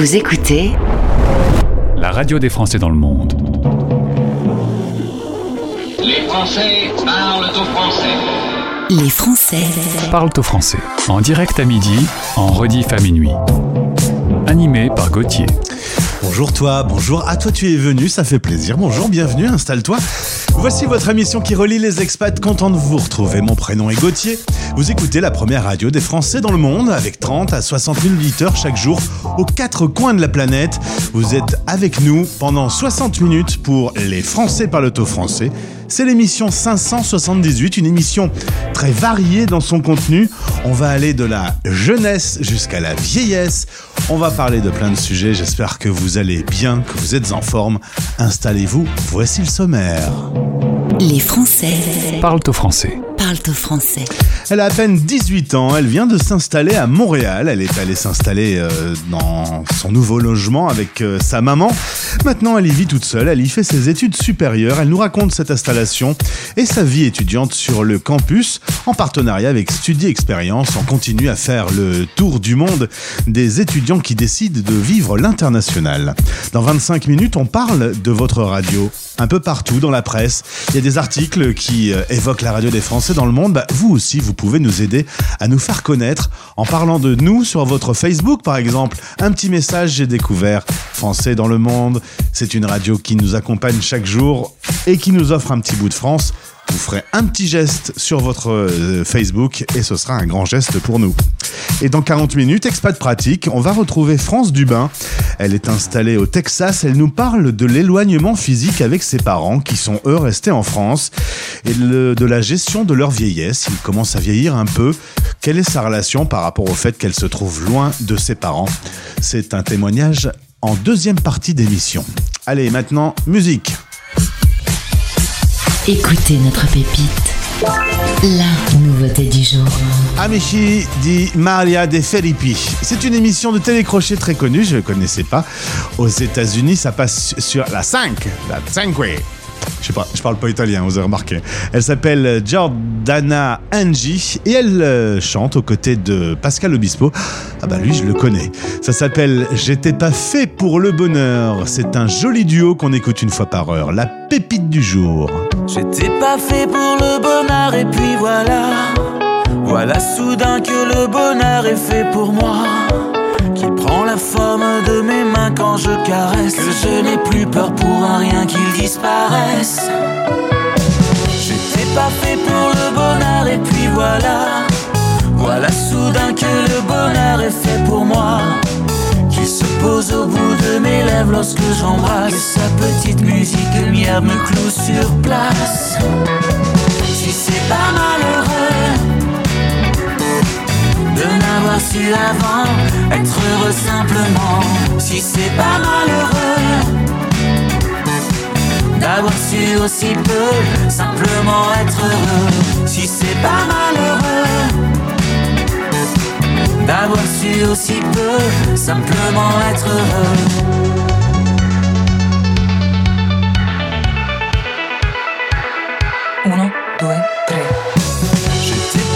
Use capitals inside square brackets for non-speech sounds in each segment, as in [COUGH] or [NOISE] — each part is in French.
Vous écoutez la radio des Français dans le monde. Les Français parlent au français. Les Français parlent au français. En direct à midi, en rediff à minuit. Animé par Gauthier. Bonjour toi, bonjour à toi tu es venu, ça fait plaisir. Bonjour, bienvenue, installe-toi. Voici votre émission qui relie les expats, content de vous retrouver. Mon prénom est Gauthier. Vous écoutez la première radio des Français dans le monde avec 30 à 60 000 auditeurs chaque jour aux quatre coins de la planète. Vous êtes avec nous pendant 60 minutes pour Les Français par le français. C'est l'émission 578, une émission très variée dans son contenu. On va aller de la jeunesse jusqu'à la vieillesse. On va parler de plein de sujets. J'espère que vous allez bien, que vous êtes en forme. Installez-vous, voici le sommaire. Les Français parlent au français français. Elle a à peine 18 ans, elle vient de s'installer à Montréal. Elle est allée s'installer euh, dans son nouveau logement avec euh, sa maman. Maintenant, elle y vit toute seule, elle y fait ses études supérieures. Elle nous raconte cette installation et sa vie étudiante sur le campus en partenariat avec Studi Expérience. On continue à faire le tour du monde des étudiants qui décident de vivre l'international. Dans 25 minutes, on parle de votre radio. Un peu partout dans la presse, il y a des articles qui euh, évoquent la radio des Français dans le monde, bah, vous aussi, vous pouvez nous aider à nous faire connaître en parlant de nous sur votre Facebook, par exemple. Un petit message, j'ai découvert Français dans le monde. C'est une radio qui nous accompagne chaque jour et qui nous offre un petit bout de France vous ferez un petit geste sur votre euh, Facebook et ce sera un grand geste pour nous. Et dans 40 minutes, expat pratique, on va retrouver France Dubin. Elle est installée au Texas. Elle nous parle de l'éloignement physique avec ses parents qui sont eux restés en France et de la gestion de leur vieillesse. Ils commencent à vieillir un peu. Quelle est sa relation par rapport au fait qu'elle se trouve loin de ses parents? C'est un témoignage en deuxième partie d'émission. Allez, maintenant, musique. Écoutez notre pépite. La nouveauté du jour. Amici di Maria de Filippi. C'est une émission de télécrochet très connue, je ne connaissais pas. Aux États-Unis, ça passe sur la 5, la 5 je pas, je parle pas italien, vous avez remarqué. Elle s'appelle Giordana Angie et elle euh, chante aux côtés de Pascal Obispo. Ah bah lui, je le connais. Ça s'appelle J'étais pas fait pour le bonheur. C'est un joli duo qu'on écoute une fois par heure. La pépite du jour. J'étais pas fait pour le bonheur et puis voilà. Voilà soudain que le bonheur est fait pour moi prend la forme de mes mains quand je caresse. Que je n'ai plus peur pour un rien qu'il disparaisse. J'étais pas fait pour le bonheur et puis voilà. Voilà soudain que le bonheur est fait pour moi. Qui se pose au bout de mes lèvres lorsque j'embrasse. sa petite musique lumière me cloue sur place. Si c'est pas malheureux su avant être heureux simplement. Si c'est pas malheureux d'avoir su aussi peu simplement être heureux. Si c'est pas malheureux d'avoir su aussi peu simplement être heureux. Uno. J'étais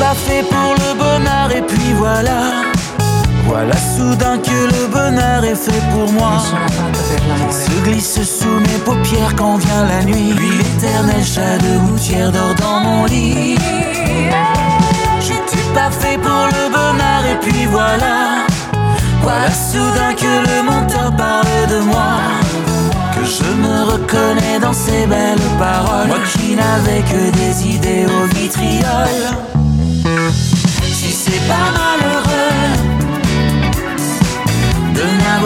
pas fait pour le bonheur et puis voilà. Voilà soudain que le bonheur est fait pour moi. Se glisse sous mes paupières quand vient la nuit. Lui l'éternel chat de gouttière dort dans mon lit. Je suis pas fait pour le bonheur et puis voilà. Voilà soudain que le menteur parle de moi. Que je me reconnais dans ces belles paroles. Moi qui n'avais que des idées au vitriol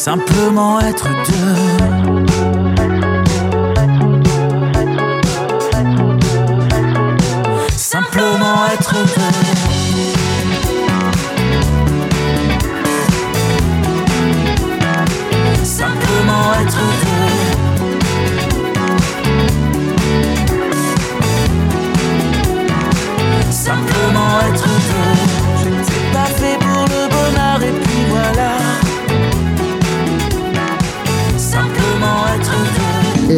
Simplement être deux. Simplement être deux.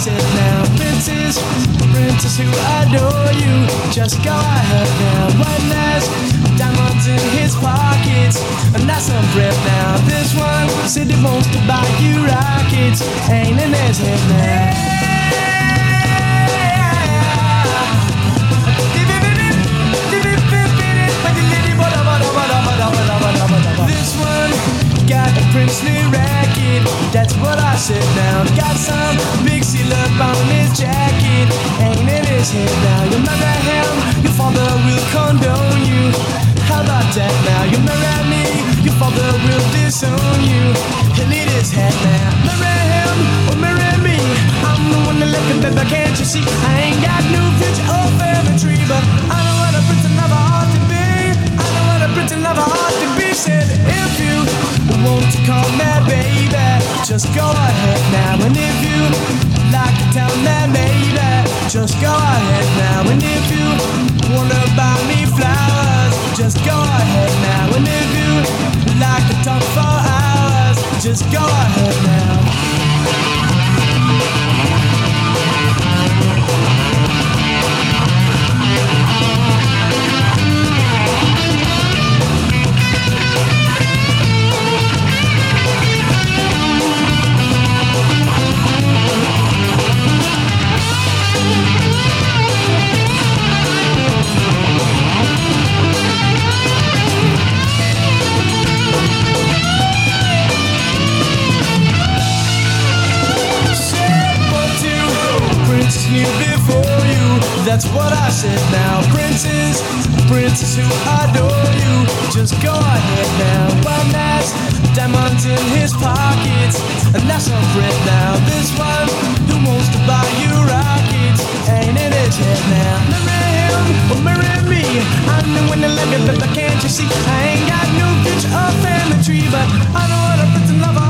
Said now. Princess, princess who adore you. Just go ahead now. One has diamonds in his pockets, and that's some breath now. This one said he wants to buy you rockets, ain't in his head now. This one got a princely racket. That's what I said now. Got some seal up on his jacket. Ain't in his head now. You marry him, your father will condone you. How about that now? You marry at me, your father will disown you. He'll his head now. Marry him oh, or marry me. I'm the one that let the baby, can't you see? I ain't got no future or family tree, but I know what a prince never ought to be. I know what a prince never ought to be. Said want to call me baby, just go ahead now. And if you like to tell me maybe, just go ahead now. And if you wanna buy me flowers, just go ahead now. And if you like to talk for hours, just go ahead now. That's what I said now. Princess, princess who adore you. Just go ahead now. One has diamonds in his pockets, and that's a friend now. This one who wants to buy you rockets ain't in his head now. Marry him or marry me. I'm the one that like it, but can't you see? I ain't got no future or family tree, but I know what a prince and lover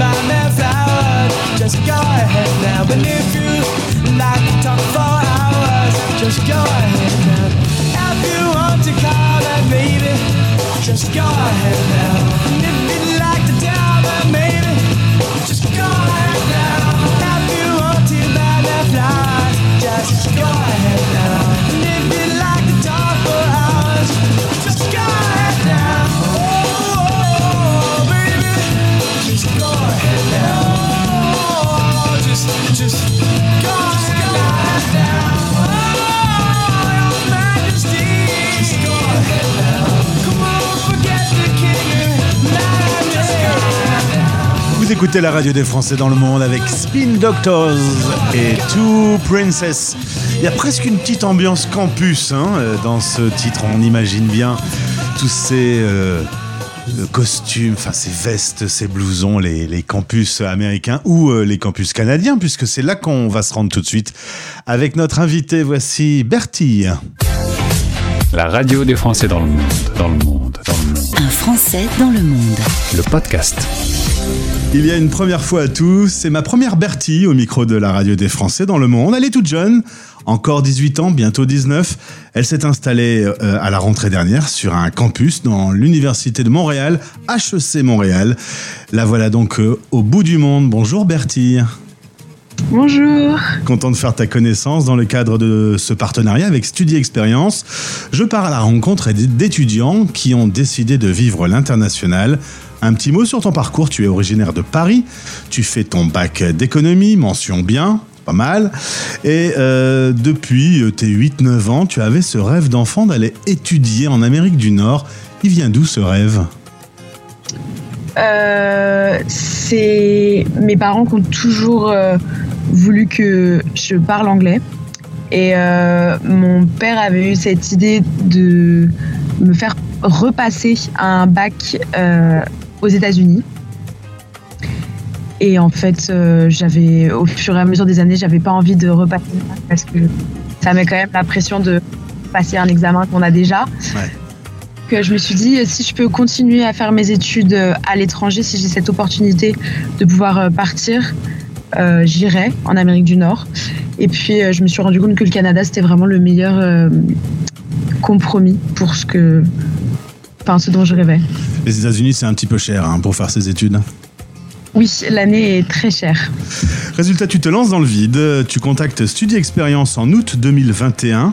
buy me flowers, just go ahead now. And if you like to talk for hours, just go ahead now. If you want to call me baby, just go ahead now. And if you like to tell me maybe, just go ahead now. If you want to buy me flowers, just go ahead Vous écoutez la radio des Français dans le monde avec Spin Doctors et Two Princess. Il y a presque une petite ambiance campus hein, euh, dans ce titre. On imagine bien tous ces euh, euh, costumes, enfin ces vestes, ces blousons, les, les campus américains ou euh, les campus canadiens, puisque c'est là qu'on va se rendre tout de suite avec notre invité. Voici Bertie. La radio des Français dans le monde, dans le monde, dans le monde. Un Français dans le monde. Le podcast. Il y a une première fois à tous, c'est ma première Bertie au micro de la radio des Français dans le monde. Elle est toute jeune, encore 18 ans, bientôt 19. Elle s'est installée euh, à la rentrée dernière sur un campus dans l'université de Montréal, HEC Montréal. La voilà donc euh, au bout du monde. Bonjour Bertie. Bonjour. Content de faire ta connaissance dans le cadre de ce partenariat avec Studi Expérience. Je pars à la rencontre d'étudiants qui ont décidé de vivre l'international. Un petit mot sur ton parcours. Tu es originaire de Paris. Tu fais ton bac d'économie, mention bien, pas mal. Et euh, depuis tes 8-9 ans, tu avais ce rêve d'enfant d'aller étudier en Amérique du Nord. Il vient d'où ce rêve? Euh, C'est mes parents qui ont toujours euh, voulu que je parle anglais. Et euh, mon père avait eu cette idée de me faire repasser un bac euh, aux États-Unis. Et en fait, euh, j'avais, au fur et à mesure des années, j'avais pas envie de repasser parce que ça met quand même la pression de passer un examen qu'on a déjà. Ouais. Que je me suis dit, si je peux continuer à faire mes études à l'étranger, si j'ai cette opportunité de pouvoir euh, partir, euh, j'irai en Amérique du Nord. Et puis, euh, je me suis rendu compte que le Canada, c'était vraiment le meilleur euh, compromis pour ce que, enfin, ce dont je rêvais. Les États-Unis, c'est un petit peu cher hein, pour faire ses études. Oui, l'année est très chère. Résultat, tu te lances dans le vide, tu contactes Studi Expérience en août 2021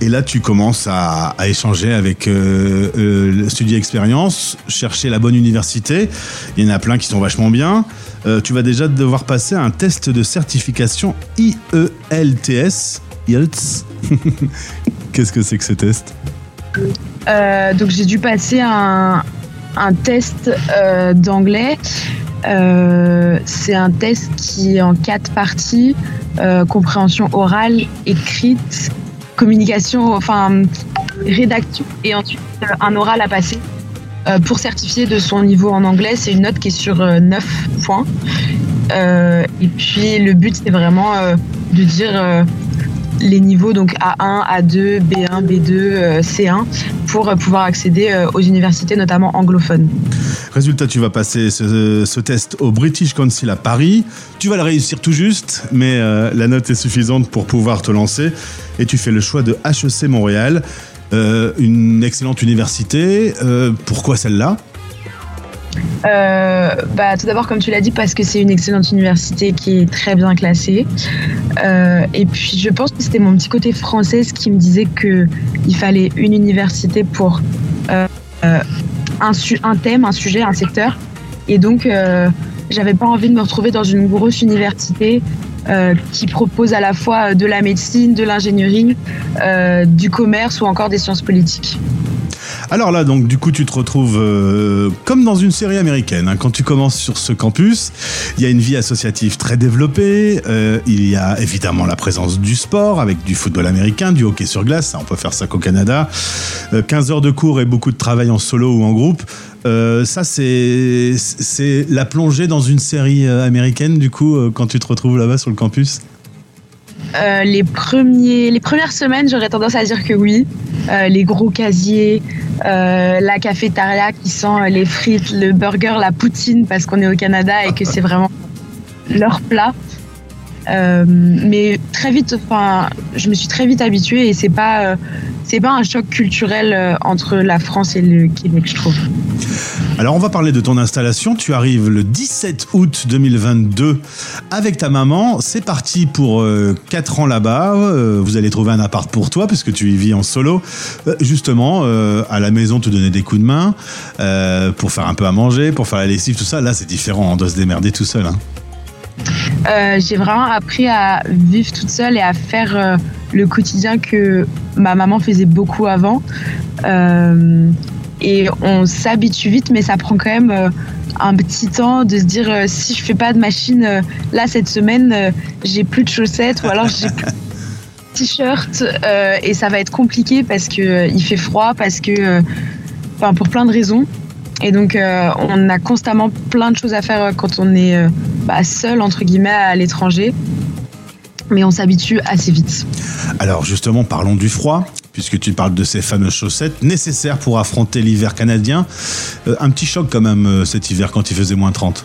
et là tu commences à, à échanger avec euh, euh, Studi Expérience, chercher la bonne université. Il y en a plein qui sont vachement bien. Euh, tu vas déjà devoir passer un test de certification IELTS. IELTS. [LAUGHS] Qu'est-ce que c'est que ce test? Euh, donc j'ai dû passer un, un test euh, d'anglais. Euh, c'est un test qui est en quatre parties euh, compréhension orale, écrite, communication, enfin rédaction et ensuite un oral à passer. Pour certifier de son niveau en anglais, c'est une note qui est sur euh, 9 points. Et puis le but, c'est vraiment de dire les niveaux donc A1, A2, B1, B2, euh, C1 pour euh, pouvoir accéder euh, aux universités notamment anglophones. Résultat, tu vas passer ce, ce test au British Council à Paris. Tu vas le réussir tout juste, mais euh, la note est suffisante pour pouvoir te lancer. Et tu fais le choix de HEC Montréal, euh, une excellente université. Euh, pourquoi celle-là? Euh, bah, tout d'abord, comme tu l'as dit, parce que c'est une excellente université qui est très bien classée. Euh, et puis, je pense que c'était mon petit côté française qui me disait que il fallait une université pour euh, euh, un, un thème, un sujet, un secteur. Et donc, j'avais pas envie de me retrouver dans une grosse université qui propose à la fois de la médecine, de l'ingénierie, du commerce ou encore des sciences politiques. Alors là, donc, du coup, tu te retrouves euh, comme dans une série américaine. hein. Quand tu commences sur ce campus, il y a une vie associative très développée. euh, il y a évidemment la présence du sport avec du football américain, du hockey sur glace. Ça, on peut faire ça qu'au Canada. Euh, 15 heures de cours et beaucoup de travail en solo ou en groupe. Euh, ça, c'est la plongée dans une série américaine, du coup, quand tu te retrouves là-bas sur le campus? Euh, les, premiers, les premières semaines, j'aurais tendance à dire que oui. Euh, les gros casiers, euh, la cafétéria qui sent les frites, le burger, la poutine, parce qu'on est au Canada et que c'est vraiment leur plat. Euh, mais très vite, enfin, je me suis très vite habituée et c'est pas, euh, c'est pas un choc culturel euh, entre la France et le Québec, je trouve. Alors on va parler de ton installation. Tu arrives le 17 août 2022 avec ta maman. C'est parti pour 4 ans là-bas. Vous allez trouver un appart pour toi puisque tu y vis en solo. Justement, à la maison, te donner des coups de main pour faire un peu à manger, pour faire la lessive, tout ça. Là, c'est différent. On doit se démerder tout seul. hein. Euh, j'ai vraiment appris à vivre toute seule et à faire euh, le quotidien que ma maman faisait beaucoup avant. Euh, et on s'habitue vite, mais ça prend quand même un petit temps de se dire si je fais pas de machine là cette semaine, j'ai plus de chaussettes ou alors j'ai plus de t-shirt et ça va être compliqué parce que il fait froid, parce que, enfin pour plein de raisons. Et donc euh, on a constamment plein de choses à faire euh, quand on est euh, bah, seul entre guillemets à l'étranger, mais on s'habitue assez vite. Alors justement, parlons du froid. Puisque tu parles de ces fameuses chaussettes nécessaires pour affronter l'hiver canadien. Euh, un petit choc quand même cet hiver quand il faisait moins 30.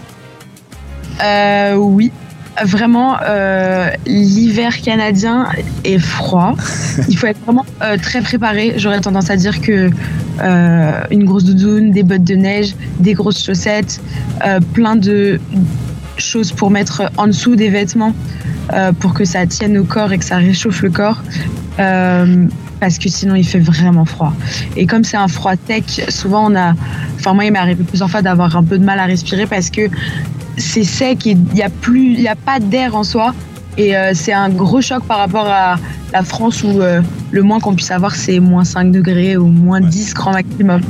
Euh, oui, vraiment, euh, l'hiver canadien est froid. Il faut être vraiment euh, très préparé. J'aurais tendance à dire que euh, une grosse doudoune, des bottes de neige, des grosses chaussettes, plein de choses pour mettre en dessous des vêtements pour que ça tienne au corps et que ça réchauffe le corps. Parce que sinon il fait vraiment froid. Et comme c'est un froid sec, souvent on a, enfin moi il m'est arrivé plusieurs fois d'avoir un peu de mal à respirer parce que c'est sec et il n'y a plus, il y a pas d'air en soi. Et euh, c'est un gros choc par rapport à la France où euh, le moins qu'on puisse avoir c'est moins 5 degrés ou moins 10 grand maximum.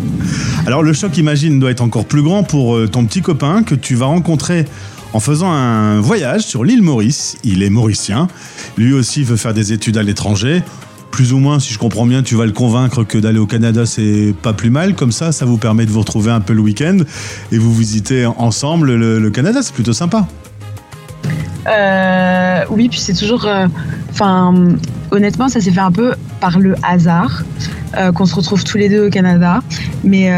Alors le choc, imagine, doit être encore plus grand pour euh, ton petit copain que tu vas rencontrer en faisant un voyage sur l'île Maurice. Il est mauricien. Lui aussi veut faire des études à l'étranger. Plus ou moins, si je comprends bien, tu vas le convaincre que d'aller au Canada, c'est pas plus mal. Comme ça, ça vous permet de vous retrouver un peu le week-end et vous visitez ensemble le, Canada. C'est plutôt sympa. Euh, oui, puis c'est toujours. euh, Enfin, honnêtement, ça s'est fait un peu par le hasard euh, qu'on se retrouve tous les deux au Canada. Mais,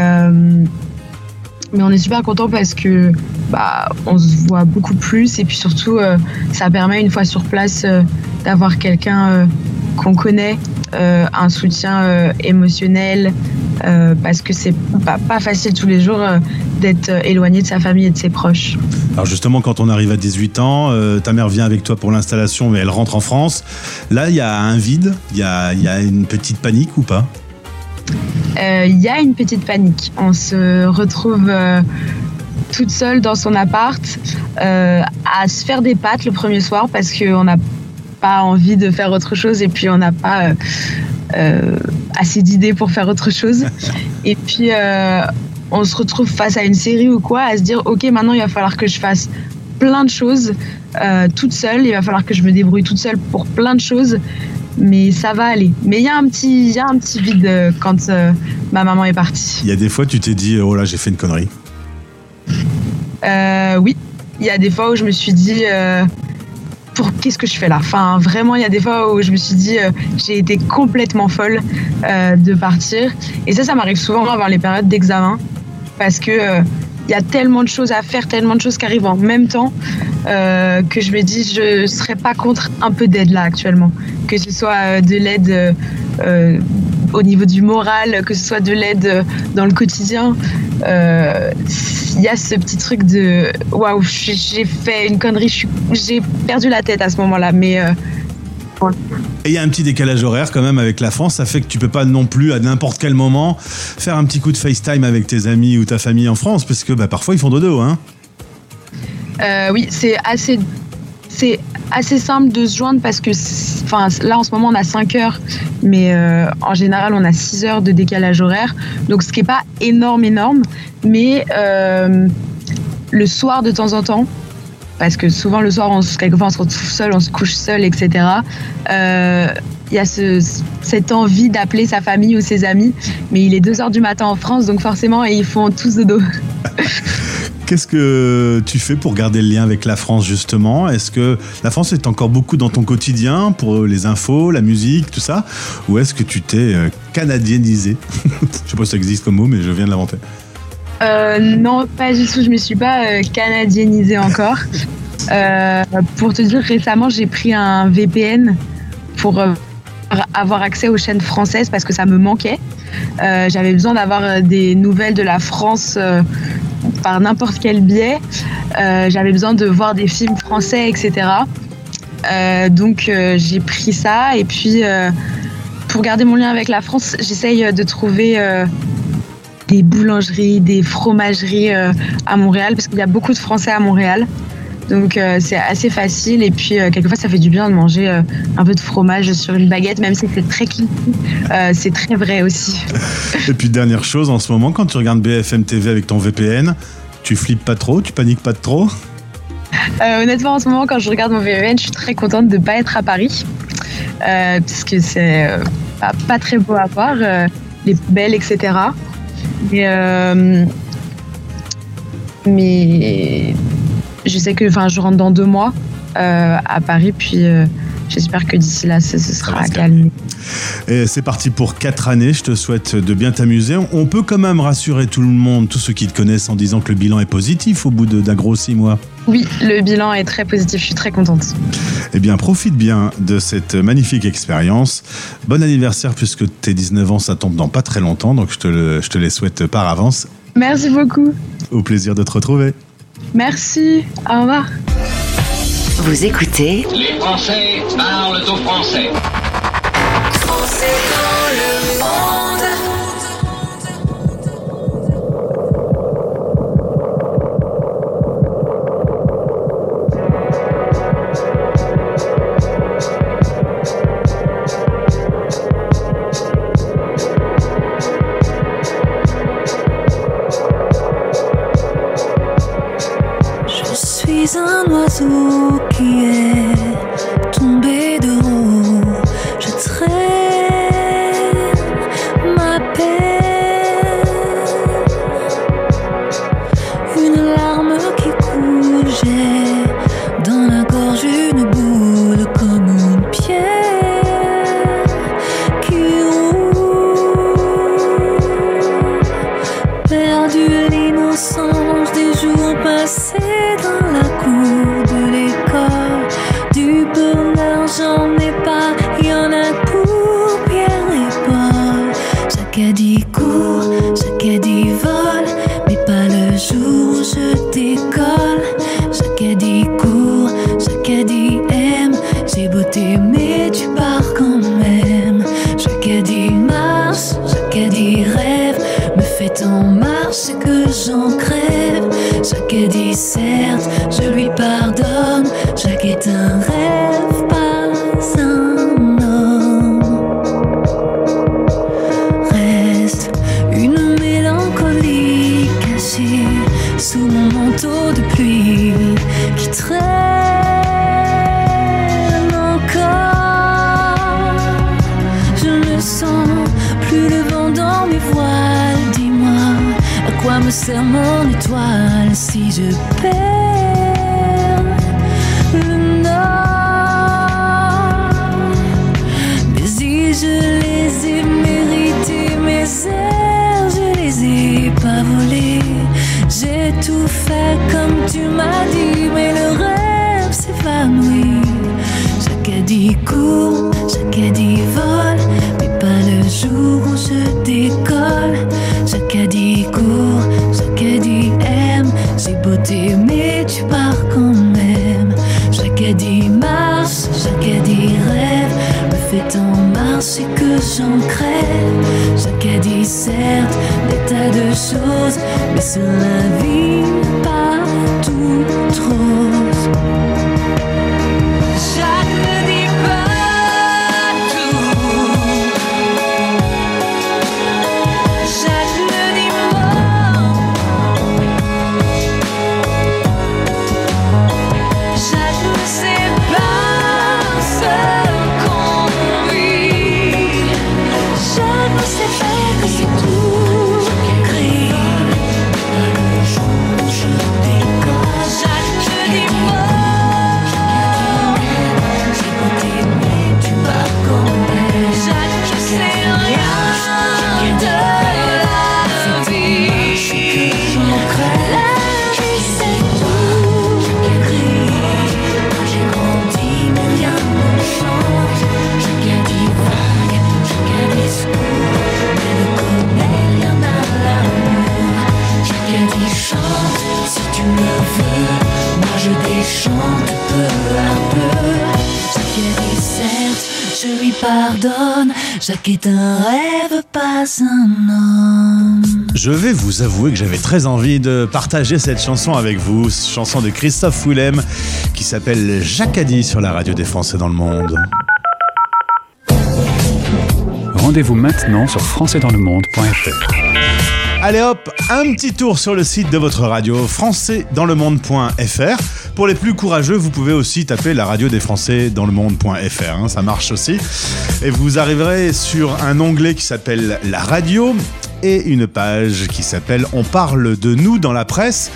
on est super content parce que bah, on se voit beaucoup plus et puis surtout, ça permet une fois sur place d'avoir quelqu'un qu'on connaît, euh, un soutien euh, émotionnel. euh, parce que c'est pas, pas facile tous les jours d'être éloigné de sa famille et de ses proches. Alors justement, quand on arrive à 18 ans, ta mère vient avec toi pour l'installation, mais elle rentre en France. Là, il y a un vide, il y a, il y a une petite panique ou pas? Il y a une petite panique. On se retrouve toute seule dans son appart euh, à se faire des pâtes le premier soir parce qu'on n'a pas envie de faire autre chose et puis on n'a pas euh, euh, assez d'idées pour faire autre chose. [LAUGHS] Et puis euh, on se retrouve face à une série ou quoi à se dire ok maintenant il va falloir que je fasse plein de choses euh, toute seule. Il va falloir que je me débrouille toute seule pour plein de choses mais ça va aller. Mais il y a un petit, il y a un petit vide euh, quand euh, ma maman est partie. Il y a des fois, tu t'es dit, oh là, j'ai fait une connerie. Oui, il y a des fois où je me suis dit, pour qu'est-ce que je fais là Enfin, vraiment, il y a des fois où je me suis dit, euh, j'ai été complètement folle euh, de partir. Et ça, ça m'arrive souvent avant les périodes d'examen, parce que euh, il y a tellement de choses à faire, tellement de choses qui arrivent en même temps, que je me dis, je serais pas contre un peu d'aide là actuellement, que ce soit de l'aide. Au niveau du moral, que ce soit de l'aide euh, dans le quotidien, euh, il y a ce petit truc de waouh, j'ai fait une connerie, j'ai perdu la tête à ce moment-là. Mais euh, Et il y a un petit décalage horaire quand même avec la France, ça fait que tu peux pas non plus à n'importe quel moment faire un petit coup de FaceTime avec tes amis ou ta famille en France, parce que bah, parfois ils font dodo, hein. euh, oui, c'est assez, c'est assez simple de se joindre parce que, enfin, là en ce moment on a 5 heures, mais euh, en général on a 6 heures de décalage horaire, donc ce qui est pas énorme, énorme, mais euh, le soir de temps en temps. Parce que souvent le soir, on, quelquefois on se retrouve seul, on se couche seul, etc. Euh, Il y a ce, cette envie d'appeler sa famille ou ses amis, mais il est 2 heures du matin en France, donc forcément, ils font tous de dos. [LAUGHS] Qu'est-ce que tu fais pour garder le lien avec la France justement? Est-ce que la France est encore beaucoup dans ton quotidien pour les infos, la musique, tout ça? Ou est-ce que tu t'es euh, canadienisé [LAUGHS] Je sais pas si ça existe comme mot, mais je viens de l'inventer. Euh, non, pas du tout. Je me suis pas euh, canadienisée encore. [LAUGHS] Euh, pour te dire, récemment, j'ai pris un VPN pour euh, avoir accès aux chaînes françaises parce que ça me manquait. Euh, J'avais besoin d'avoir euh, des nouvelles de la France euh, par n'importe quel biais. Euh, J'avais besoin de voir des films français, etc. Euh, donc euh, j'ai pris ça et puis pour garder mon lien avec la France, j'essaye de trouver des boulangeries, des fromageries à Montréal, parce qu'il y a beaucoup de Français à Montréal. Donc euh, c'est assez facile et puis euh, quelquefois ça fait du bien de manger euh, un peu de fromage sur une baguette, même si c'est très. Euh, c'est très vrai aussi. Et puis dernière chose, en ce moment, quand tu regardes BFM TV avec ton VPN, tu flippes pas trop, tu paniques pas trop? Honnêtement, en ce moment, quand je regarde mon VPN, je suis très contente de ne pas être à Paris, euh, puisque c'est pas, pas très beau à voir, les poubelles, etc. Mais, euh, mais je sais que enfin, je rentre dans deux mois euh, à Paris, puis euh, j'espère que d'ici là, ce, sera se calmé. Et c'est parti pour 4 années, je te souhaite de bien t'amuser. On peut quand même rassurer tout le monde, tous ceux qui te connaissent, en disant que le bilan est positif au bout d'un gros 6 mois. Oui, le bilan est très positif, je suis très contente. Eh bien, profite bien de cette magnifique expérience. Bon anniversaire, puisque tes 19 ans, ça tombe dans pas très longtemps, donc je te, le- je te les souhaite par avance. Merci beaucoup. Au plaisir de te retrouver. Merci. Au revoir. Vous écoutez Les Français parlent au français. Français j'en crève. Chaque dit certes des tas de choses, mais sur la vie vous avouer que j'avais très envie de partager cette chanson avec vous, chanson de Christophe Willem qui s'appelle Jacadi sur la radio des Français dans le monde. Rendez-vous maintenant sur françaisdanslemonde.fr. Allez hop, un petit tour sur le site de votre radio françaisdanslemonde.fr. Pour les plus courageux, vous pouvez aussi taper la radio des Français dans le monde.fr, hein, ça marche aussi. Et vous arriverez sur un onglet qui s'appelle la radio une page qui s'appelle On parle de nous dans la presse.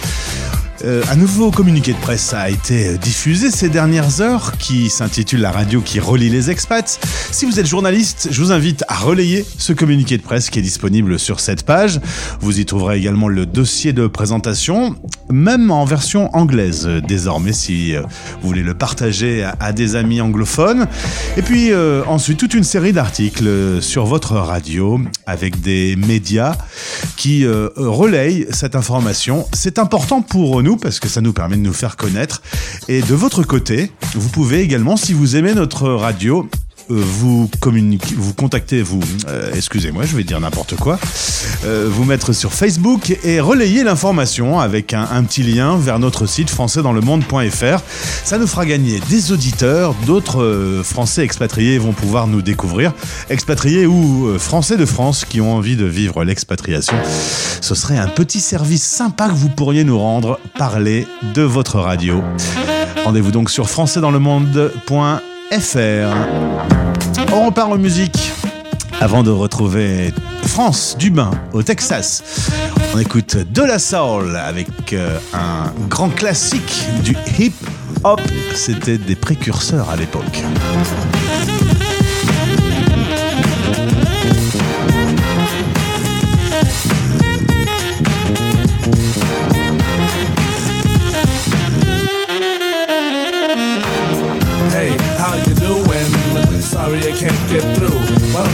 Euh, un nouveau communiqué de presse a été diffusé ces dernières heures qui s'intitule La radio qui relie les expats. Si vous êtes journaliste, je vous invite à relayer ce communiqué de presse qui est disponible sur cette page. Vous y trouverez également le dossier de présentation, même en version anglaise euh, désormais si euh, vous voulez le partager à, des amis anglophones. Et puis euh, ensuite toute une série d'articles sur votre radio avec des médias qui euh, relayent cette information. C'est important pour nous parce que ça nous permet de nous faire connaître. Et de votre côté, vous pouvez également, si vous aimez notre radio, vous communiquer, vous contacter, vous, euh, excusez-moi, je vais dire n'importe quoi, euh, vous mettre sur Facebook et relayer l'information avec un, petit lien vers notre site françaisdanslemonde.fr. Ça nous fera gagner des auditeurs, d'autres euh, Français expatriés vont pouvoir nous découvrir, expatriés ou Français de France qui ont envie de vivre l'expatriation. Ce serait un petit service sympa que vous pourriez nous rendre, parler de votre radio. Rendez-vous donc sur françaisdanslemonde.fr. On repart en musique avant de retrouver France Dubin au Texas. On écoute De La Soul avec euh, un grand classique du hip hop. C'était des précurseurs à l'époque.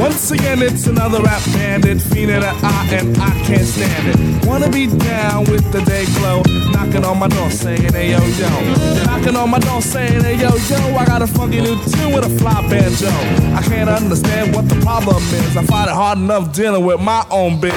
Once again, it's another rap bandit, fiending an eye, and I can't stand it. Wanna be down with the day glow, knocking on my door saying, hey yo yo. Knocking on my door saying, hey yo yo, I got a funky new tune with a fly banjo. I can't understand what the problem is. I find it hard enough dealing with my own biz.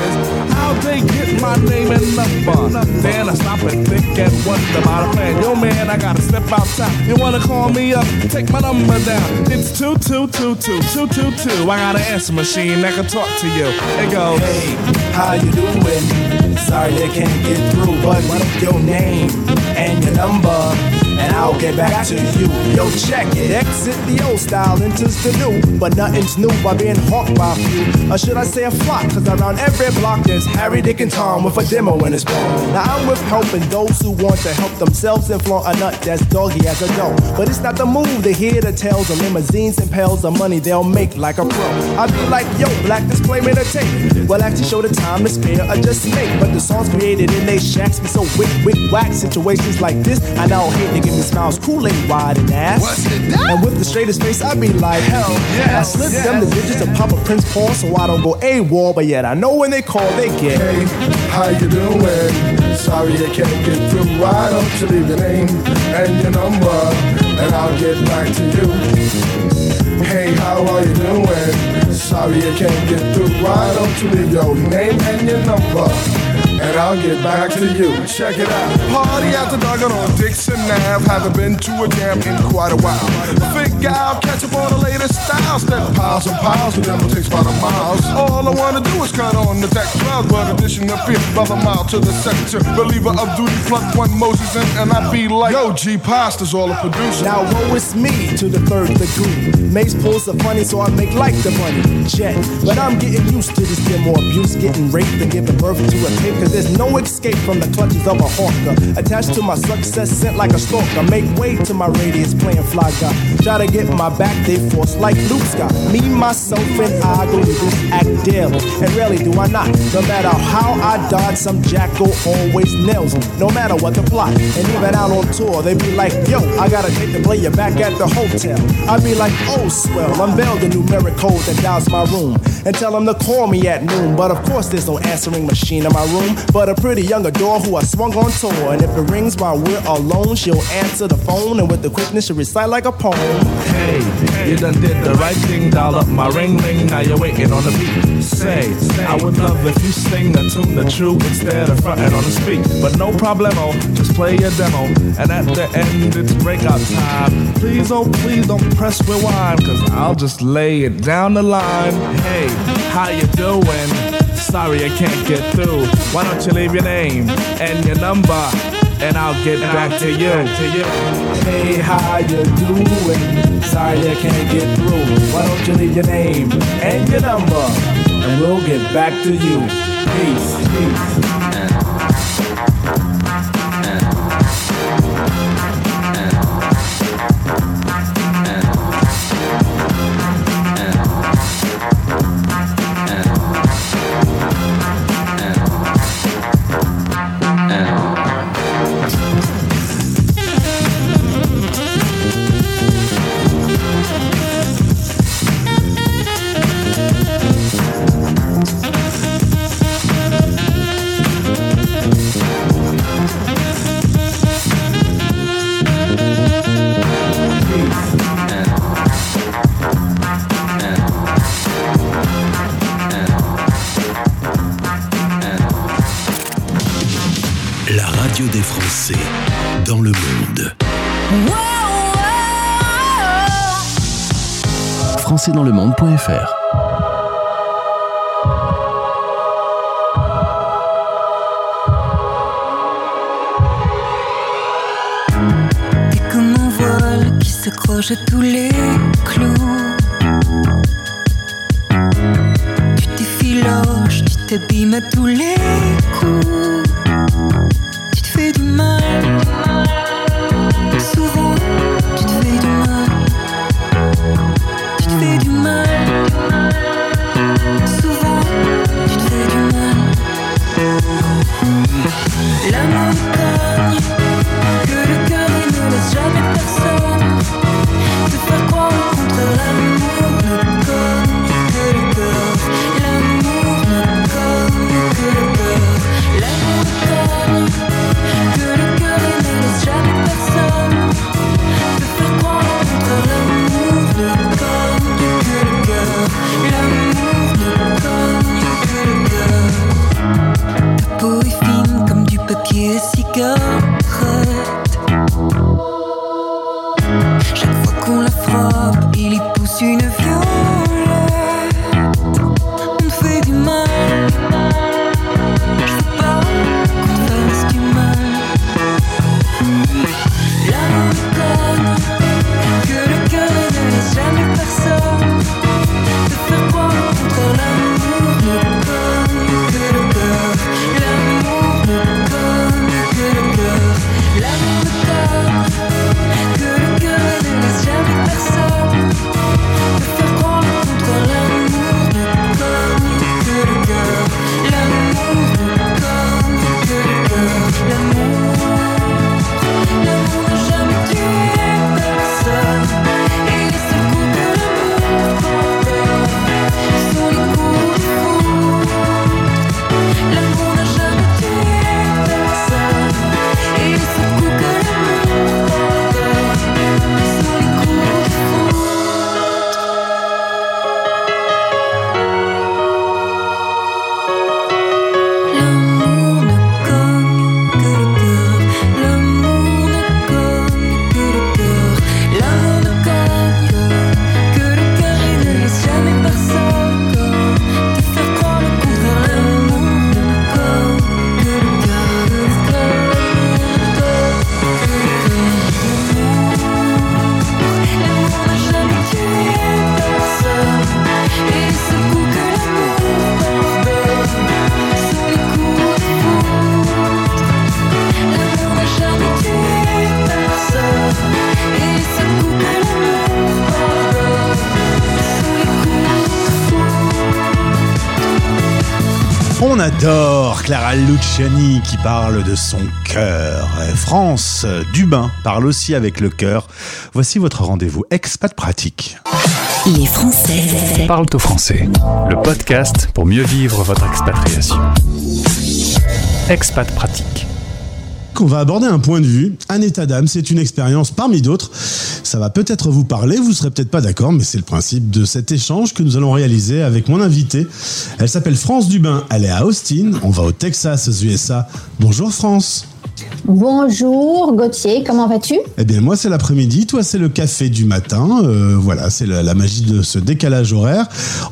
How they get my name and number? Then I stop and think and wonder about a plan. Yo man, I gotta step outside. You wanna call me up? Take my number down. It's two two two two two two two. I got an answer machine that can talk to you. It goes. Hey, how you doing? Sorry I can't get through, but your name and your number, and I'll get back to you. Yo, check it. Exit the old style, enters the new, but nothing's new by being hawked by a few. Or should I say a flock? Cause around every block there's Harry, Dick, and Tom with a demo in his palm. Now I'm with helping those who want to help themselves and flaunt a nut that's doggy as a dough. But it's not the move to hear the tales of limousines and pails of money they'll make like a pro. I be like, yo, black display made a tape. Well, actually show the time to spare or just make. But the songs created in they shacks be so wick, wick, whack. Situations like this, I now hate to give me smiles, Kool-Aid wide and ass. And with the straightest face, I be like, hell yeah. I slip them the digits of Papa Prince Paul so I don't go AWOL, but yet I know when they call, they get. Hey, how you doing? Sorry I can't get through. Why don't you leave your name and your number, and I'll get back to you. Hey, how are you doing? Sorry I can't get through. Why don't you leave your name and your number? And I'll get back to you. Check it out. Party after dark on Dixon Ave. Haven't been to a jam in quite a while. Figure out, catch up on the latest styles. Step piles and piles, and demo takes by the miles. All I wanna do is cut on the deck clouds, but addition appear by the mile to the sector. Believer of duty, pluck one Moses in, and I be like, Yo, G Pasta's all a producer. Now woe is me to the third degree. Mace pulls the funny, so I make like the money. Jet, but I'm getting used to this Get more abuse, getting raped and giving birth to a tape. Cause there's no escape from the clutches of a hawker. Attached to my success, sent like a stalker. Make way to my radius, playing fly guy. Try to get my back, they force like Luke Scott. Me, myself, and I go this act daily. And rarely do I not. No matter how I dodge, some jackal always nails me. No matter what the plot. And even out on tour, they be like, yo, I gotta take the player back at the hotel. I be like, oh, swell, unveil the numeric code that dials my room. And tell them to call me at noon. But of course, there's no answering machine in my room. But a pretty young adore who I swung on tour. And if it rings while we're alone, she'll answer the phone. And with the quickness, she'll recite like a poem. Hey, you done did the right thing, dial up my ring ring. Now you're waiting on the beat. Say, I would love if you sing the tune the true instead of fronting on the speak. But no problemo, just play your demo. And at the end, it's breakout time. Please, oh please, don't press rewind, cause I'll just lay it down the line. Hey, how you doing? Sorry I can't get through. Why don't you leave your name and your number? And I'll get back to you. To you. Hey, how you doing? Sorry I can't get through. Why don't you leave your name and your number? And we'll get back to you. Peace, peace. Radio des Français dans le monde. Françaisdanslemonde.fr T'es comme un voile qui s'accroche à tous les clous. Tu t'effiloches, tu t'abîmes à tous les coups. Mal. Souvent, adore Clara Luciani qui parle de son cœur. France Dubin parle aussi avec le cœur. Voici votre rendez-vous expat pratique. Les Français Parle au français, le podcast pour mieux vivre votre expatriation. Expat pratique. On va aborder un point de vue, un état d'âme, c'est une expérience parmi d'autres. Ça va peut-être vous parler, vous serez peut-être pas d'accord, mais c'est le principe de cet échange que nous allons réaliser avec mon invitée. Elle s'appelle France Dubin, elle est à Austin, on va au Texas, aux USA. Bonjour France. Bonjour Gauthier, comment vas-tu? Eh bien moi c'est l'après-midi, toi c'est le café du matin. Euh, voilà, c'est la, magie de ce décalage horaire.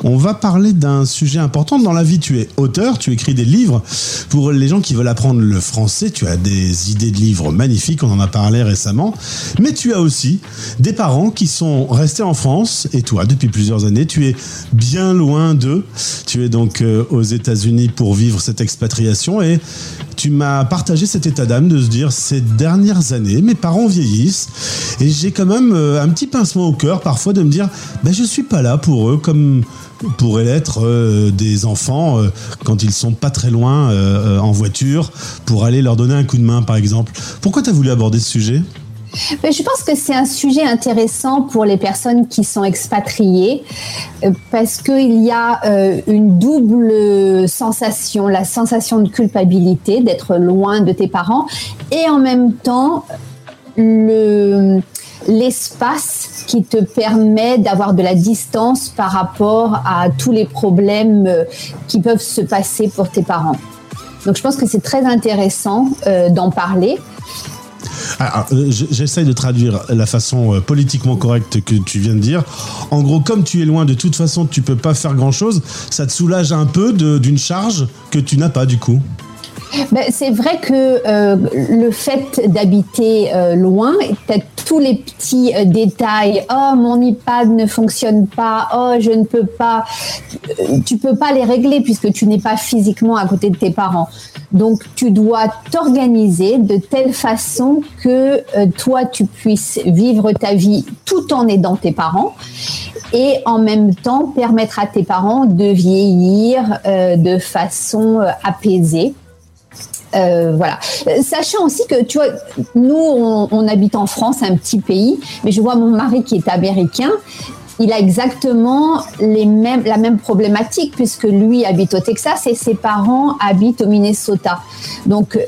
On va parler d'un sujet important dans la vie. Tu es auteur, tu écris des livres pour les gens qui veulent apprendre le français. Tu as des idées de livres magnifiques, on en a parlé récemment. Mais tu as aussi des parents qui sont restés en France et toi depuis plusieurs années, tu es bien loin d'eux. Tu es donc euh, aux États-Unis pour vivre cette expatriation et tu m'as partagé cet état d'âme de se dire ces dernières années, mes parents vieillissent et j'ai quand même euh, un petit pincement au cœur parfois de me dire ben je suis pas là pour eux comme pourraient l'être euh, des enfants euh, quand ils sont pas très loin en voiture pour aller leur donner un coup de main par exemple. Pourquoi tu as voulu aborder ce sujet? Je pense que c'est un sujet intéressant pour les personnes qui sont expatriées euh, parce qu'il y a euh, une double sensation, la sensation de culpabilité d'être loin de tes parents et en même temps le l'espace qui te permet d'avoir de la distance par rapport à tous les problèmes euh, qui peuvent se passer pour tes parents. Donc je pense que c'est très intéressant d'en parler. Alors, euh, j- j'essaye de traduire la façon euh, politiquement correcte que tu viens de dire. En gros, comme tu es loin, de toute façon, tu peux pas faire grand chose. Ça te soulage un peu d'une charge que tu n'as pas du coup? Ben, c'est vrai que euh, le fait d'habiter euh, loin, tous les petits euh, détails. Oh, mon iPad ne fonctionne pas. Oh, je ne peux pas. Euh, Tu peux pas les régler puisque tu n'es pas physiquement à côté de tes parents. Donc, tu dois t'organiser de telle façon que euh, toi, tu puisses vivre ta vie tout en aidant tes parents et en même temps permettre à tes parents de vieillir euh, de façon apaisée. Euh, voilà. Euh, Sachant aussi que, tu vois, nous, on, habite en France, un petit pays, mais je vois mon mari qui est américain. Il a exactement les mêmes, la même problématique puisque lui habite au Texas et ses parents habitent au Minnesota. Donc,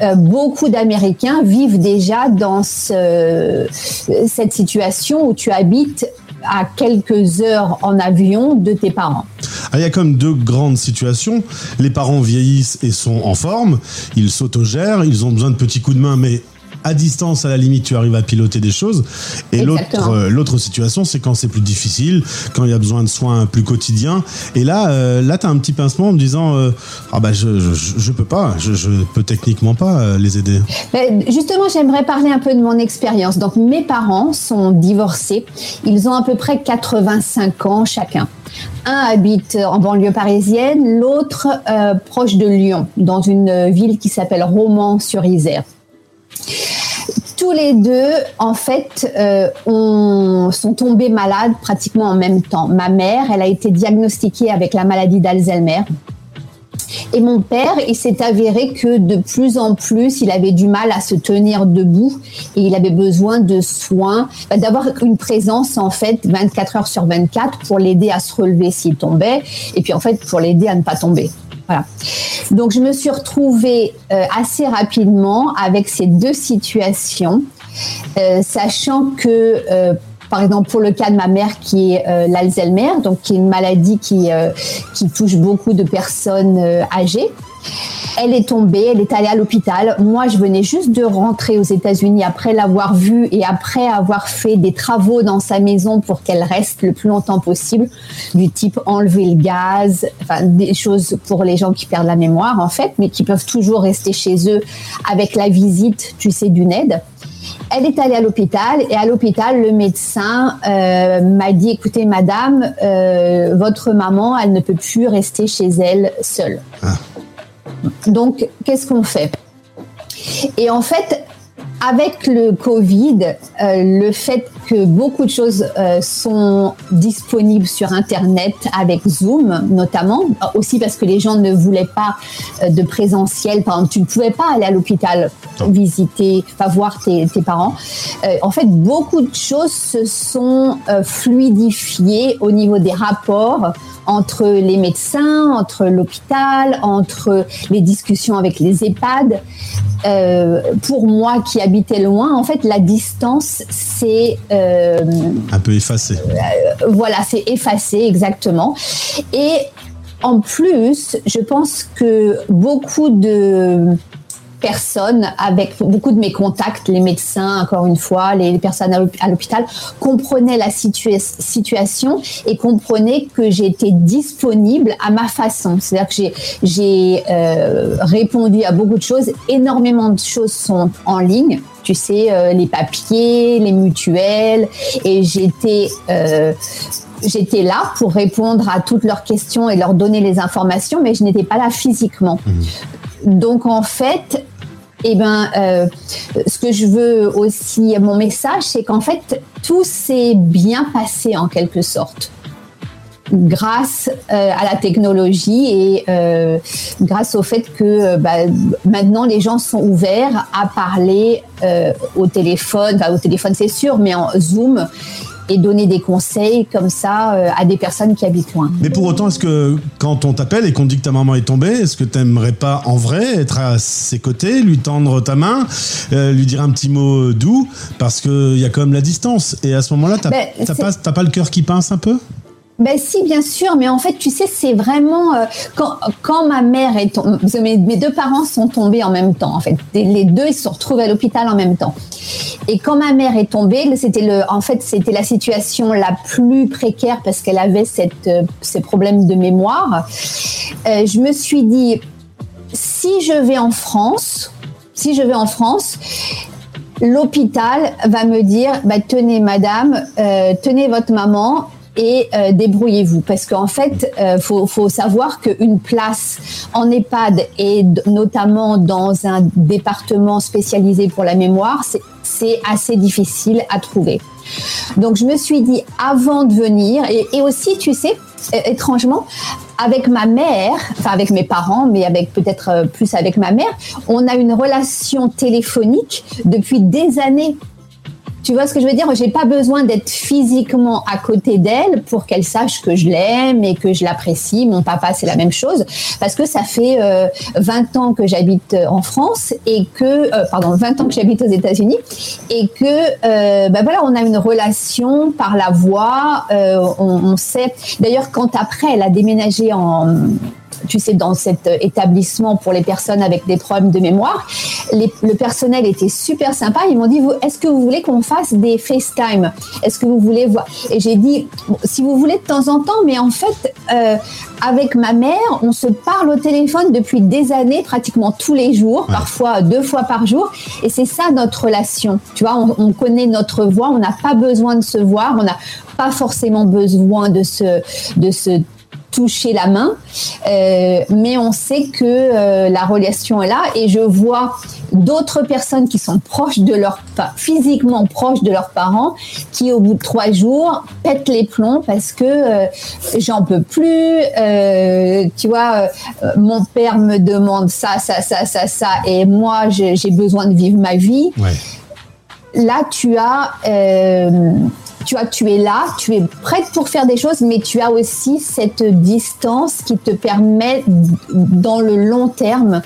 euh, beaucoup d'Américains vivent déjà dans ce- cette situation où tu habites à quelques heures en avion de tes parents. Ah, Il y a comme deux grandes situations. Les parents vieillissent et sont en forme. Ils s'autogèrent. Ils ont besoin de petits coups de main, mais à distance, à la limite, tu arrives à piloter des choses. Et l'autre, euh, l'autre situation, c'est quand c'est plus difficile, quand il y a besoin de soins plus quotidiens. Et là, euh, là, t'as un petit pincement en me disant, euh, ah bah je, je, je peux pas, je, je peux techniquement pas euh, les aider. Justement, j'aimerais parler un peu de mon expérience. Donc, mes parents sont divorcés. Ils ont à peu près 85 ans chacun. Un habite en banlieue parisienne, l'autre euh, proche de Lyon, dans une ville qui s'appelle Romans-sur-Isère. Tous les deux, en fait, euh, ont- sont tombés malades pratiquement en même temps. Ma mère, elle a été diagnostiquée avec la maladie d'Alzheimer. Et mon père, il s'est avéré que de plus en plus, il avait du mal à se tenir debout et il avait besoin de soins, bah, d'avoir une présence en fait 24 heures sur 24 pour l'aider à se relever s'il tombait et puis en fait pour l'aider à ne pas tomber. Voilà. Donc je me suis retrouvée euh, assez rapidement avec ces deux situations, euh, sachant que euh, par exemple, pour le cas de ma mère qui est l'Alzheimer, donc qui est une maladie qui, touche beaucoup de personnes âgées. Elle est tombée, elle est allée à l'hôpital. Moi, je venais juste de rentrer aux États-Unis après l'avoir vue et après avoir fait des travaux dans sa maison pour qu'elle reste le plus longtemps possible, du type enlever le gaz, enfin des choses pour les gens qui perdent la mémoire en fait, mais qui peuvent toujours rester chez eux avec la visite, tu sais, d'une aide. Elle est allée à l'hôpital et à l'hôpital, le médecin euh, m'a dit écoutez, madame, euh, votre maman, elle ne peut plus rester chez elle seule. Donc, qu'est-ce qu'on fait? Et en fait, avec le Covid, euh, le fait que beaucoup de choses euh, sont disponibles sur Internet avec Zoom, notamment, aussi parce que les gens ne voulaient pas euh, de présentiel. Par exemple, tu ne pouvais pas aller à l'hôpital visiter, enfin voir tes, tes parents. En fait, beaucoup de choses se sont fluidifiées au niveau des rapports entre les médecins, entre l'hôpital, entre les discussions avec les EHPAD. Euh, pour moi qui habitais loin, en fait, la distance, c'est euh, Un peu effacé. euh, voilà, c'est effacé exactement. Et en plus, je pense que beaucoup de personnes, avec beaucoup de mes contacts, les médecins, encore une fois, les personnes à l'hôp- à l'hôpital, comprenaient la situa- situation et comprenaient que j'étais disponible à ma façon. C'est-à-dire que j'ai- euh, répondu à beaucoup de choses. Énormément de choses sont en ligne. Tu sais, euh, les papiers, les mutuelles. Et j'étais... euh, J'étais là pour répondre à toutes leurs questions et leur donner les informations, mais je n'étais pas là physiquement. Donc en fait, eh ben, euh, ce que je veux aussi, mon message, c'est qu'en fait, tout s'est bien passé en quelque sorte. Grâce euh, à la technologie et euh, grâce au fait que bah, maintenant les gens sont ouverts à parler au téléphone, au téléphone c'est sûr, mais en Zoom et donner des conseils comme ça euh, à des personnes qui habitent loin. Mais pour autant, est-ce que quand on t'appelle et qu'on dit que ta maman est tombée, est-ce que t'aimerais pas en vrai être à ses côtés, lui tendre ta main, euh, lui dire un petit mot doux, parce qu'il y a quand même la distance. Et à ce moment-là, t'as Ben, pas le cœur qui pince un peu? Ben si, bien sûr, mais en fait, tu sais, c'est vraiment euh, quand, ma mère est tombée, mes, deux parents sont tombés en même temps, en fait. Les deux, ils se retrouvés à l'hôpital en même temps. Et quand ma mère est tombée, c'était le, en fait, c'était la situation la plus précaire parce qu'elle avait cette, euh, ces problèmes de mémoire. Euh, je me suis dit, si je vais en France, si je vais en France, l'hôpital va me dire bah, tenez madame, tenez votre maman et euh, débrouillez-vous parce qu'en fait euh, faut, faut savoir qu'une place en EHPAD et notamment dans un département spécialisé pour la mémoire c'est- assez difficile à trouver donc je me suis dit avant de venir et, et aussi tu sais étrangement avec ma mère, enfin avec mes parents, mais avec peut-être euh, plus avec ma mère, on a une relation téléphonique depuis des années. Tu vois ce que je veux dire? J'ai pas besoin d'être physiquement à côté d'elle pour qu'elle sache que je l'aime et que je l'apprécie. Mon papa, c'est la même chose parce que ça fait euh, 20 ans que j'habite en France et que, euh, pardon, 20 ans que j'habite aux États-Unis et que, euh, ben voilà, on a une relation par la voix. euh, on, on sait. D'ailleurs, quand après, elle a déménagé en tu sais, dans cet euh, établissement pour les personnes avec des problèmes de mémoire, les- le personnel était super sympa. Ils m'ont dit, est-ce que vous voulez qu'on fasse des FaceTime? Est-ce que vous voulez voir? Et j'ai dit, si vous voulez de temps en temps, mais en fait, euh, avec ma mère, on se parle au téléphone depuis des années, pratiquement tous les jours, parfois deux fois par jour. Et c'est ça notre relation. Tu vois, on, on connaît notre voix, on n'a pas besoin de se voir, on n'a pas forcément besoin de se, de se toucher la main, euh, mais on sait que euh, la relation est là et je vois d'autres personnes qui sont proches de leur, physiquement proches de leurs parents, qui au bout de trois jours pètent les plombs parce que euh, j'en peux plus, tu vois, mon père me demande ça, ça, ça, ça, ça, et moi j'ai besoin de vivre ma vie. Là tu as tu as tu es là tu es prête pour faire des choses mais tu as aussi cette distance qui te permet dans le long terme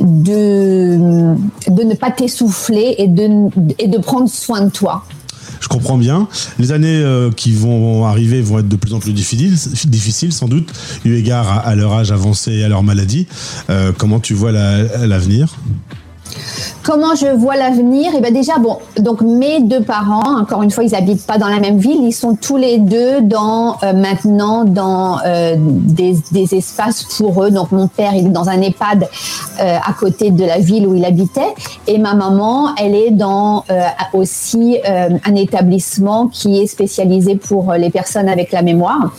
de de ne pas t'essouffler et de et de prendre soin de toi Je comprends bien. Les années euh, qui vont arriver vont être de plus en plus difficiles, difficiles sans doute, eu égard à, leur âge avancé et à leur maladie. Euh, comment tu vois la- l'avenir? Comment je vois l'avenir? Eh ben déjà, bon, donc mes deux parents, encore une fois, ils habitent pas dans la même ville. Ils sont tous les deux dans euh, maintenant dans euh, des, des espaces pour eux. Donc mon père, il est dans un EHPAD euh, à côté de la ville où il habitait, et ma maman, elle est dans aussi un établissement qui est spécialisé pour les personnes avec la mémoire.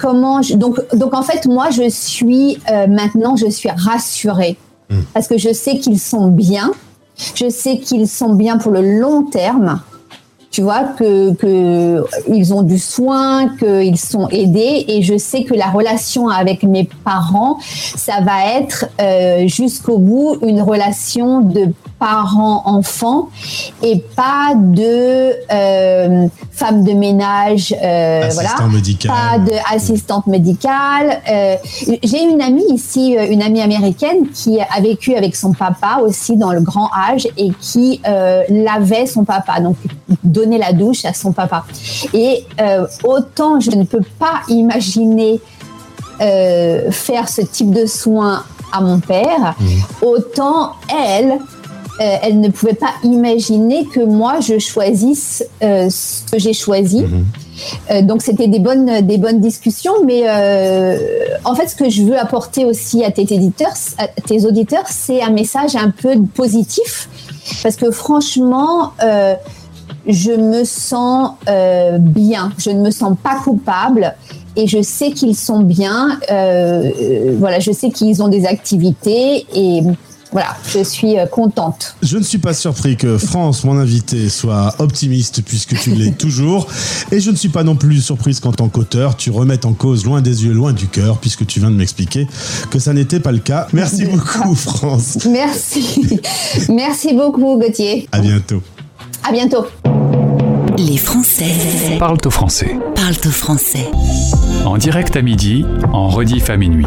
Comment donc donc en fait moi je suis maintenant je suis rassurée parce que je sais qu'ils sont bien, je sais qu'ils sont bien pour le long terme. Tu vois que, que ils ont du soin, qu'ils sont aidés, et je sais que la relation avec mes parents, ça va être euh, jusqu'au bout une relation de parents-enfants et pas de euh, femme de ménage, euh, Assistant voilà, médical. pas de assistante médicale. Euh, J'ai une amie ici, euh, une amie américaine qui a vécu avec son papa aussi dans le grand âge et qui lavait son papa, donc donnait la douche à son papa. Et autant je ne peux pas imaginer faire ce type de soins à mon père, autant elle, euh, elle ne pouvait pas imaginer que moi je choisisse euh, ce que j'ai choisi. Euh, donc c'était des bonnes, des bonnes discussions, mais euh, en fait ce que je veux apporter aussi à tes éditeurs, à tes auditeurs, c'est un message un peu positif, parce que franchement, euh, je me sens euh, bien, je ne me sens pas coupable. Et je sais qu'ils sont bien, euh, euh, voilà, je sais qu'ils ont des activités. Et voilà, je suis euh, contente. Je ne suis pas surpris que France, mon invité, soit optimiste puisque tu l'es [LAUGHS] toujours. Et je ne suis pas non plus surprise qu'en tant qu'auteur, tu remettes en cause loin des yeux, loin du cœur, puisque tu viens de m'expliquer que ça n'était pas le cas. Merci [LAUGHS] beaucoup, France. Merci, merci beaucoup Gauthier. À bientôt. À bientôt. Les Français Parle au français. parlent au français. En direct à midi, en rediff à minuit.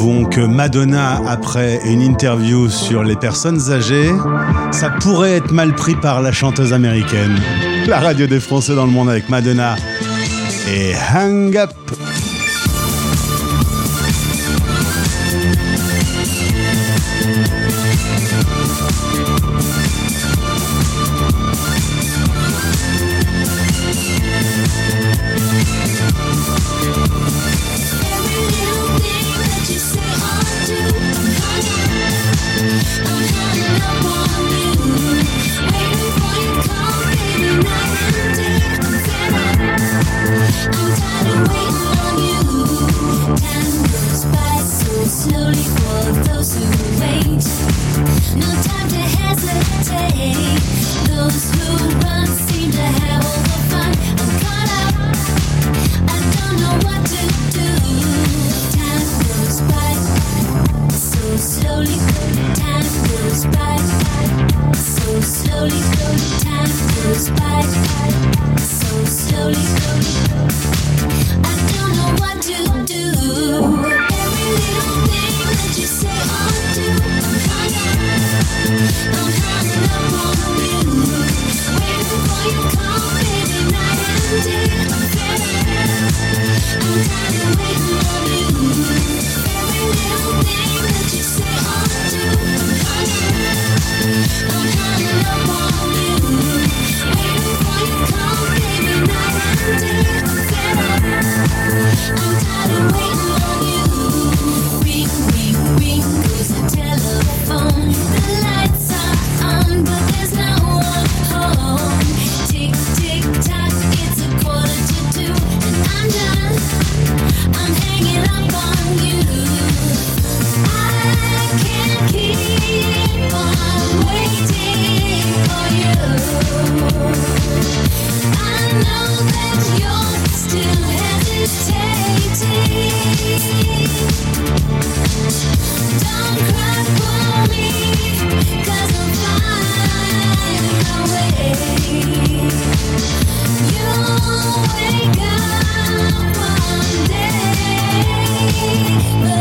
que Madonna, après une interview sur les personnes âgées, ça pourrait être mal pris par la chanteuse américaine. La radio des Français dans le monde avec Madonna et Hang Up.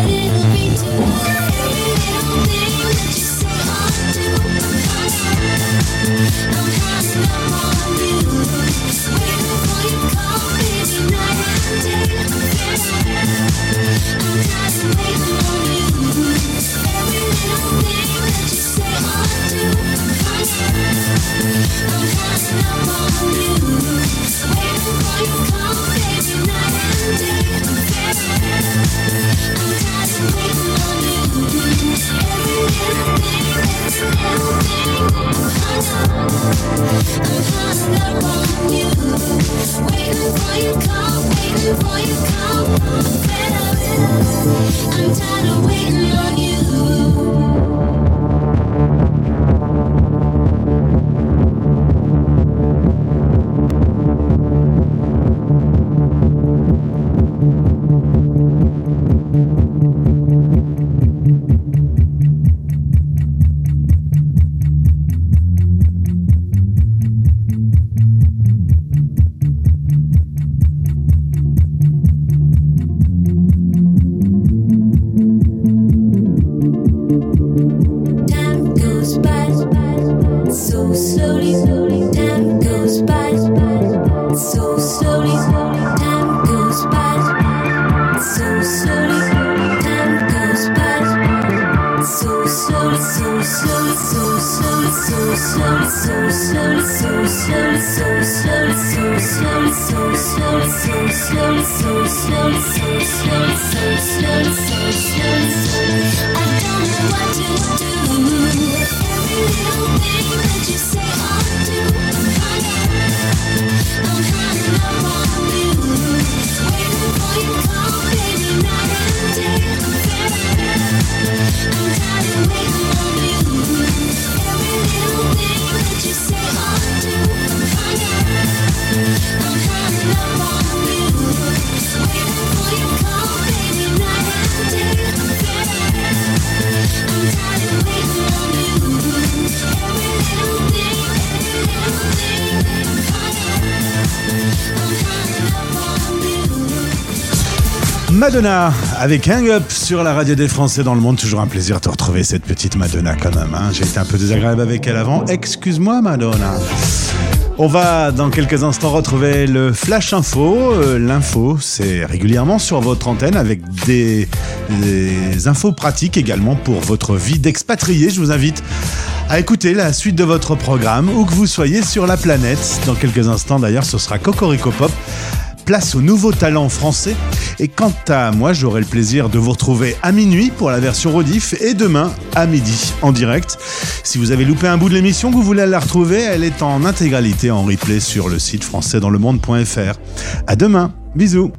but it be too. I don't know what to do. Every little thing that you say. Madonna avec Hang Up sur la radio des Français dans le monde. Toujours un plaisir de te retrouver cette petite Madonna quand même. hein. J'ai été un peu désagréable avec elle avant. Excuse-moi Madonna. On va dans quelques instants retrouver le Flash Info. Euh, L'info, c'est régulièrement sur votre antenne avec des, des infos pratiques également pour votre vie d'expatrié. Je vous invite à écouter la suite de votre programme, où que vous soyez sur la planète. Dans quelques instants d'ailleurs, ce sera Cocorico Pop. Place aux nouveaux talents français. Et quant à moi, j'aurai le plaisir de vous retrouver à minuit pour la version rediff et demain à midi en direct. Si vous avez loupé un bout de l'émission, vous voulez la retrouver, elle est en intégralité en replay sur le site françaisdanslemonde.fr. À demain. Bisous.